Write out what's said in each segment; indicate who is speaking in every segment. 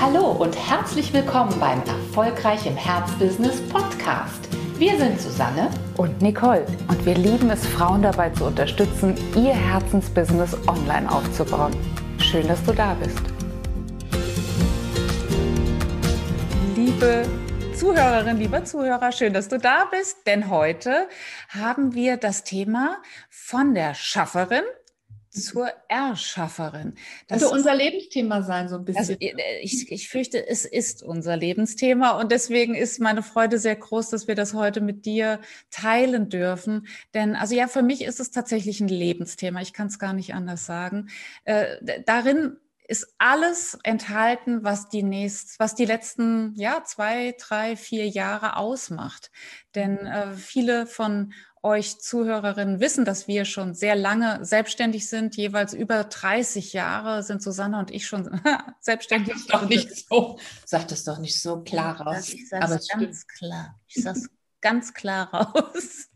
Speaker 1: Hallo und herzlich willkommen beim Erfolgreich im Herzbusiness Podcast. Wir sind Susanne
Speaker 2: und Nicole und wir lieben es, Frauen dabei zu unterstützen, ihr Herzensbusiness online aufzubauen. Schön, dass du da bist. Liebe Zuhörerin, lieber Zuhörer, schön, dass du da bist, denn heute haben wir das Thema von der Schafferin zur Erschafferin.
Speaker 1: Das könnte unser Lebensthema sein, so ein bisschen. Also
Speaker 2: ich, ich fürchte, es ist unser Lebensthema und deswegen ist meine Freude sehr groß, dass wir das heute mit dir teilen dürfen. Denn also ja, für mich ist es tatsächlich ein Lebensthema. Ich kann es gar nicht anders sagen. Äh, darin ist alles enthalten, was die nächst, was die letzten ja zwei, drei, vier Jahre ausmacht. Denn äh, viele von euch Zuhörerinnen wissen, dass wir schon sehr lange selbstständig sind, jeweils über 30 Jahre sind Susanne und ich schon selbstständig.
Speaker 1: Sag das doch nicht so. Sag das doch nicht so klar raus.
Speaker 2: Ich sag's Aber ganz stimmt. klar. Ich sag's ganz klar raus.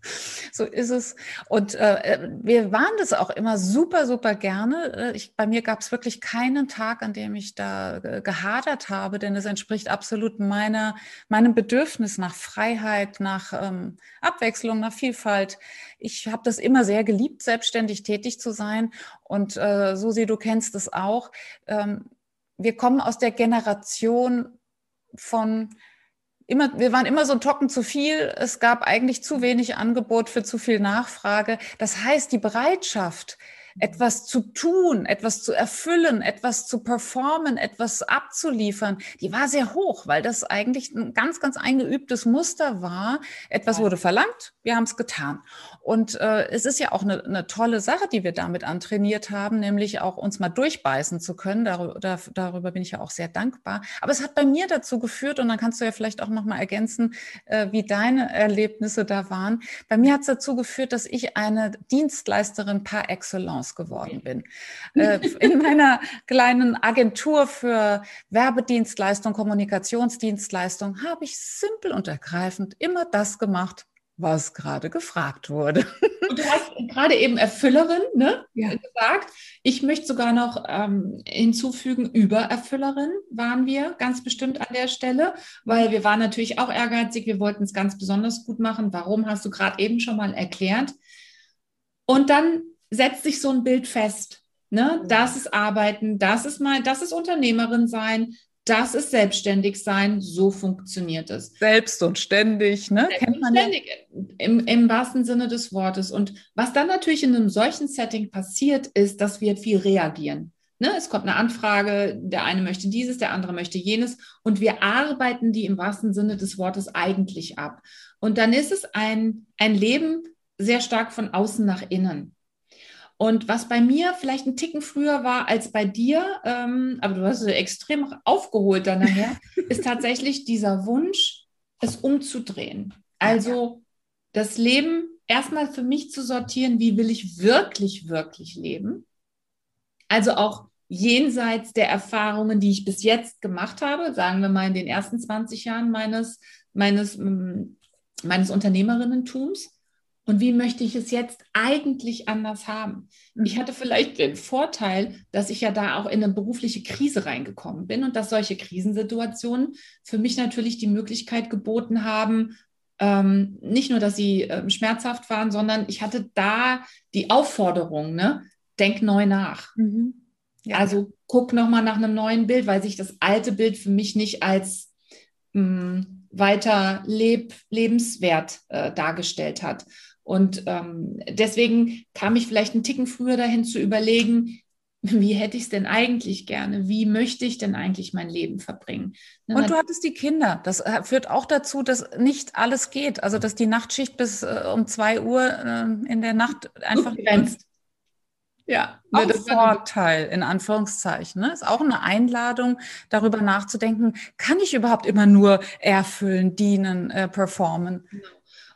Speaker 2: so ist es. Und äh, wir waren das auch immer super, super gerne. Äh, ich, bei mir gab es wirklich keinen Tag, an dem ich da äh, gehadert habe, denn es entspricht absolut meiner, meinem Bedürfnis nach Freiheit, nach ähm, Abwechslung, nach Vielfalt. Ich habe das immer sehr geliebt, selbstständig tätig zu sein. Und äh, Susi, du kennst es auch. Ähm, wir kommen aus der Generation von immer, wir waren immer so trocken zu viel. Es gab eigentlich zu wenig Angebot für zu viel Nachfrage. Das heißt, die Bereitschaft, etwas zu tun, etwas zu erfüllen, etwas zu performen, etwas abzuliefern, die war sehr hoch, weil das eigentlich ein ganz, ganz eingeübtes Muster war. Etwas wurde verlangt, wir haben es getan. Und äh, es ist ja auch eine, eine tolle Sache, die wir damit antrainiert haben, nämlich auch uns mal durchbeißen zu können. Darüber, darüber bin ich ja auch sehr dankbar. Aber es hat bei mir dazu geführt, und dann kannst du ja vielleicht auch nochmal ergänzen, äh, wie deine Erlebnisse da waren. Bei mir hat es dazu geführt, dass ich eine Dienstleisterin par excellence geworden bin. Äh, in meiner kleinen Agentur für Werbedienstleistung, Kommunikationsdienstleistung habe ich simpel und ergreifend immer das gemacht, was gerade gefragt wurde.
Speaker 1: Und du hast gerade eben Erfüllerin ne, ja. gesagt. Ich möchte sogar noch ähm, hinzufügen, Übererfüllerin waren wir ganz bestimmt an der Stelle, weil wir waren natürlich auch ehrgeizig. Wir wollten es ganz besonders gut machen. Warum hast du gerade eben schon mal erklärt? Und dann setzt sich so ein Bild fest. Ne? Das ist Arbeiten, das ist mal, das ist Unternehmerin sein, das ist selbstständig sein, so funktioniert es.
Speaker 2: Selbst und ständig, ne?
Speaker 1: Kennt man ständig, ja. im, im wahrsten Sinne des Wortes. Und was dann natürlich in einem solchen Setting passiert, ist, dass wir viel reagieren. Ne? Es kommt eine Anfrage, der eine möchte dieses, der andere möchte jenes und wir arbeiten die im wahrsten Sinne des Wortes eigentlich ab. Und dann ist es ein, ein Leben sehr stark von außen nach innen. Und was bei mir vielleicht ein Ticken früher war als bei dir, ähm, aber du hast es extrem aufgeholt dann nachher, ist tatsächlich dieser Wunsch, es umzudrehen. Also das Leben erstmal für mich zu sortieren, wie will ich wirklich, wirklich leben. Also auch jenseits der Erfahrungen, die ich bis jetzt gemacht habe, sagen wir mal in den ersten 20 Jahren meines, meines, meines Unternehmerinnentums und wie möchte ich es jetzt eigentlich anders haben? Ich hatte vielleicht den Vorteil, dass ich ja da auch in eine berufliche Krise reingekommen bin und dass solche Krisensituationen für mich natürlich die Möglichkeit geboten haben, ähm, nicht nur, dass sie ähm, schmerzhaft waren, sondern ich hatte da die Aufforderung, ne? denk neu nach. Mhm. Ja. Also guck nochmal nach einem neuen Bild, weil sich das alte Bild für mich nicht als mh, mm, weiter leb lebenswert äh, dargestellt hat. Und ähm, deswegen kam ich vielleicht einen Ticken früher dahin zu überlegen, wie hätte ich es denn eigentlich gerne? Wie möchte ich denn eigentlich mein Leben verbringen?
Speaker 2: Ne, und du hattest die Kinder. Das äh, führt auch dazu, dass nicht alles geht. Also, dass die Nachtschicht bis äh, um zwei Uhr äh, in der Nacht einfach begrenzt. Ja, auch ein Vorteil in Anführungszeichen. Ne? Ist auch eine Einladung, darüber nachzudenken, kann ich überhaupt immer nur erfüllen, dienen, äh, performen? Genau.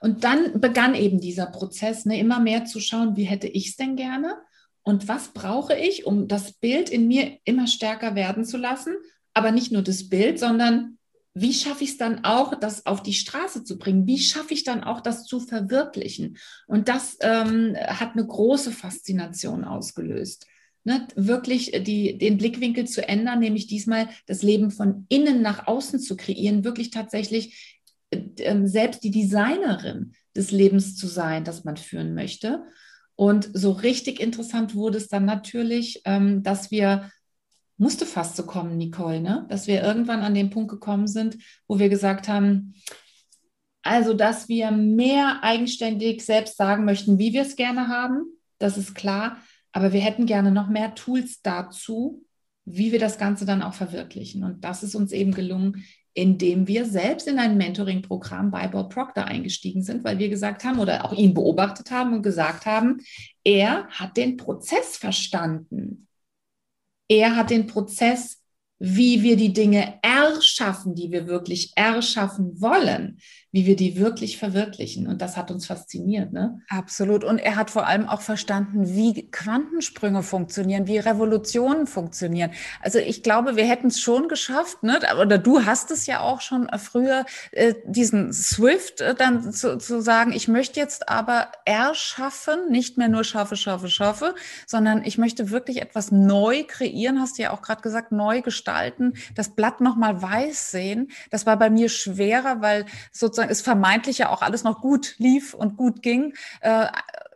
Speaker 1: Und dann begann eben dieser Prozess, ne, immer mehr zu schauen, wie hätte ich es denn gerne und was brauche ich, um das Bild in mir immer stärker werden zu lassen. Aber nicht nur das Bild, sondern wie schaffe ich es dann auch, das auf die Straße zu bringen? Wie schaffe ich dann auch, das zu verwirklichen? Und das ähm, hat eine große Faszination ausgelöst. ne, wirklich die, den Blickwinkel zu ändern, nämlich diesmal das Leben von innen nach außen zu kreieren, wirklich tatsächlich äh, selbst die Designerin des Lebens zu sein, das man führen möchte. Und so richtig interessant wurde es dann natürlich, ähm, dass wir, musste fast so kommen, Nicole, ne? dass wir irgendwann an den Punkt gekommen sind, wo wir gesagt haben, also, dass wir mehr eigenständig selbst sagen möchten, wie wir es gerne haben, das ist klar. Aber wir hätten gerne noch mehr Tools dazu, wie wir das Ganze dann auch verwirklichen. Und das ist uns eben gelungen, indem wir selbst in ein Mentoring-Programm bei Bob Proctor eingestiegen sind, weil wir gesagt haben oder auch ihn beobachtet haben und gesagt haben, er hat den Prozess verstanden. Er hat den Prozess wie wir die Dinge erschaffen, die wir wirklich erschaffen wollen, wie wir die wirklich verwirklichen. Und das hat uns fasziniert. Ne?
Speaker 2: Absolut. Und er hat vor allem auch verstanden, wie Quantensprünge funktionieren, wie Revolutionen funktionieren. Also ich glaube, wir hätten es schon geschafft, ne? oder du hast es ja auch schon früher, äh, diesen Swift äh, dann zu, zu sagen, ich möchte jetzt aber erschaffen, nicht mehr nur schaffe, schaffe, schaffe, sondern ich möchte wirklich etwas neu kreieren, hast du ja auch gerade gesagt, neu gestalten, das Blatt nochmal weiß sehen. Das war bei mir schwerer, weil sozusagen es vermeintlich ja auch alles noch gut lief und gut ging. Äh,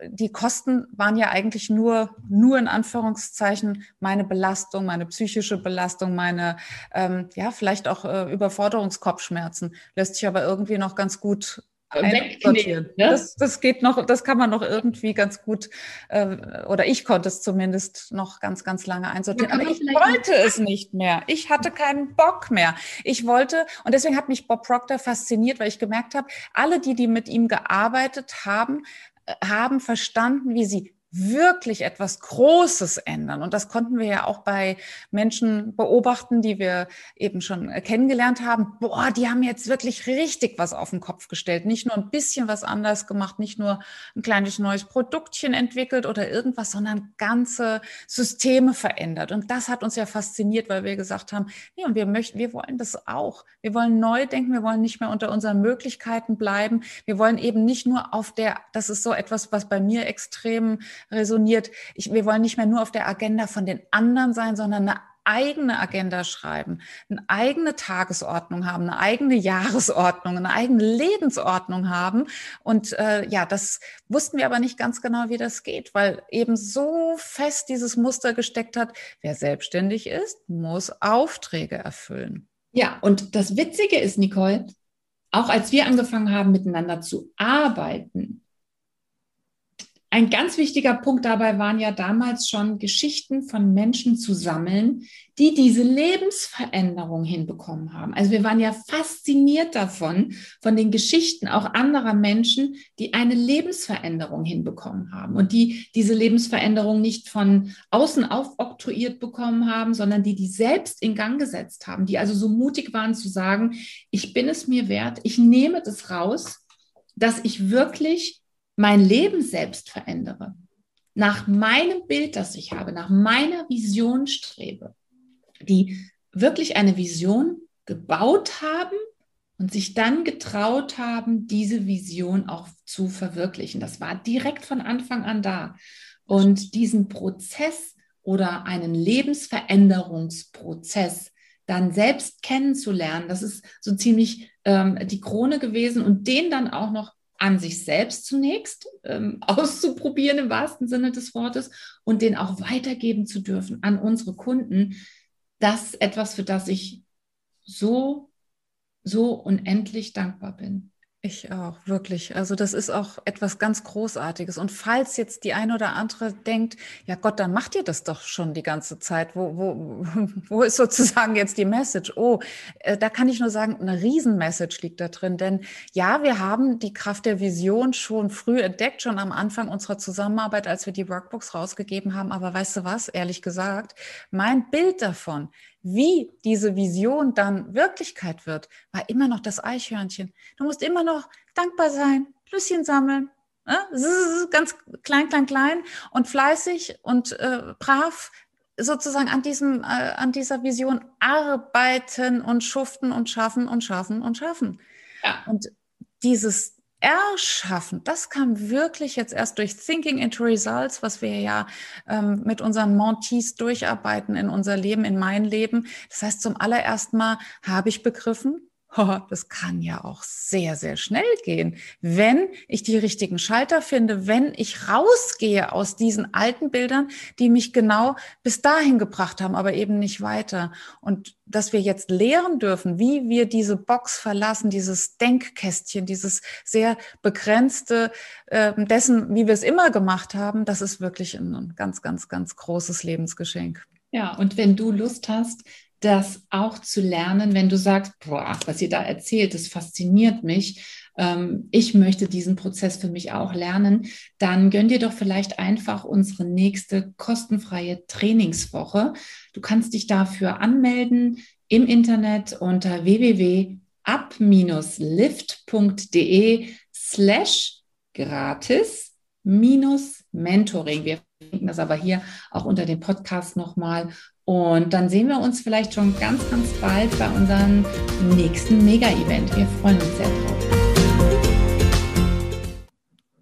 Speaker 2: die Kosten waren ja eigentlich nur, nur in Anführungszeichen meine Belastung, meine psychische Belastung, meine, ähm, ja, vielleicht auch äh, Überforderungskopfschmerzen. Lässt sich aber irgendwie noch ganz gut wegknicken. Ne? Das, das geht noch, das kann man noch irgendwie ganz gut, äh, oder ich konnte es zumindest noch ganz, ganz lange einsortieren. Aber ich wollte es nicht mehr. Ich hatte keinen Bock mehr. Ich wollte, und deswegen hat mich Bob Proctor fasziniert, weil ich gemerkt habe, alle, die, die mit ihm gearbeitet haben, äh, haben verstanden, wie sie wirklich etwas Großes ändern. Und das konnten wir ja auch bei Menschen beobachten, die wir eben schon äh, kennengelernt haben. Boah, die haben jetzt wirklich richtig was auf den Kopf gestellt. Nicht nur ein bisschen was anders gemacht, nicht nur ein kleines neues Produktchen entwickelt oder irgendwas, sondern ganze Systeme verändert. Und das hat uns ja fasziniert, weil wir gesagt haben, nee, und wir möchten, wir wollen das auch. Wir wollen neu denken. Wir wollen nicht mehr unter unseren Möglichkeiten bleiben. Wir wollen eben nicht nur auf der, das ist so etwas, was bei mir extrem resoniert. Ich, wir wollen nicht mehr nur auf der Agenda von den anderen sein, sondern eine eigene Agenda schreiben, eine eigene Tagesordnung haben, eine eigene Jahresordnung, eine eigene Lebensordnung haben. Und äh, ja, das wussten wir aber nicht ganz genau, wie das geht, weil eben so fest dieses Muster gesteckt hat, wer selbstständig ist, muss Aufträge erfüllen.
Speaker 1: Ja, und das Witzige ist, Nicole, auch als wir angefangen haben, miteinander zu arbeiten, ein ganz wichtiger Punkt dabei waren ja damals schon Geschichten von Menschen zu sammeln, die diese Lebensveränderung hinbekommen haben. Also wir waren ja fasziniert davon, von den Geschichten auch anderer Menschen, die eine Lebensveränderung hinbekommen haben und die diese Lebensveränderung nicht von außen aufoktroyiert bekommen haben, sondern die die selbst in Gang gesetzt haben, die also so mutig waren zu sagen, ich bin es mir wert, ich nehme das raus, dass ich wirklich mein Leben selbst verändere, nach meinem Bild, das ich habe, nach meiner Vision strebe, die wirklich eine Vision gebaut haben und sich dann getraut haben, diese Vision auch zu verwirklichen. Das war direkt von Anfang an da. Und diesen Prozess oder einen Lebensveränderungsprozess dann selbst kennenzulernen, das ist so ziemlich ähm, die Krone gewesen und den dann auch noch an sich selbst zunächst ähm, auszuprobieren im wahrsten Sinne des Wortes und den auch weitergeben zu dürfen an unsere Kunden, das ist etwas, für das ich so, so unendlich dankbar bin.
Speaker 2: Ich auch, wirklich. Also das ist auch etwas ganz Großartiges. Und falls jetzt die eine oder andere denkt, ja Gott, dann macht ihr das doch schon die ganze Zeit. Wo, wo, wo ist sozusagen jetzt die Message? Oh, äh, da kann ich nur sagen, eine Riesenmessage liegt da drin. Denn ja, wir haben die Kraft der Vision schon früh entdeckt, schon am Anfang unserer Zusammenarbeit, als wir die Workbooks rausgegeben haben. Aber weißt du was, ehrlich gesagt, mein Bild davon, wie diese Vision dann Wirklichkeit wird, war immer noch das Eichhörnchen. Du musst immer noch dankbar sein, Flüsschen sammeln, ne? ganz klein, klein, klein und fleißig und äh, brav sozusagen an diesem, äh, an dieser Vision arbeiten und schuften und schaffen und schaffen und schaffen. Ja. Und dieses erschaffen. Das kam wirklich jetzt erst durch Thinking into Results, was wir ja ähm, mit unseren Montees durcharbeiten in unser Leben, in mein Leben. Das heißt, zum allerersten Mal habe ich begriffen, das kann ja auch sehr, sehr schnell gehen, wenn ich die richtigen Schalter finde, wenn ich rausgehe aus diesen alten Bildern, die mich genau bis dahin gebracht haben, aber eben nicht weiter. Und dass wir jetzt lehren dürfen, wie wir diese Box verlassen, dieses Denkkästchen, dieses sehr begrenzte äh, dessen, wie wir es immer gemacht haben, das ist wirklich ein ganz, ganz, ganz großes Lebensgeschenk.
Speaker 1: Ja, und wenn du Lust hast, das auch zu lernen, wenn du sagst, boah, was ihr da erzählt, das fasziniert mich. Ähm, ich möchte diesen Prozess für mich auch lernen. Dann gönn dir doch vielleicht einfach unsere nächste kostenfreie Trainingswoche. Du kannst dich dafür anmelden im Internet unter www.up-lift.de slash gratis minus Mentoring. Wir verlinken das aber hier auch unter dem Podcast nochmal. Und dann sehen wir uns vielleicht schon ganz, ganz bald bei unserem nächsten Mega-Event. Wir freuen uns sehr drauf.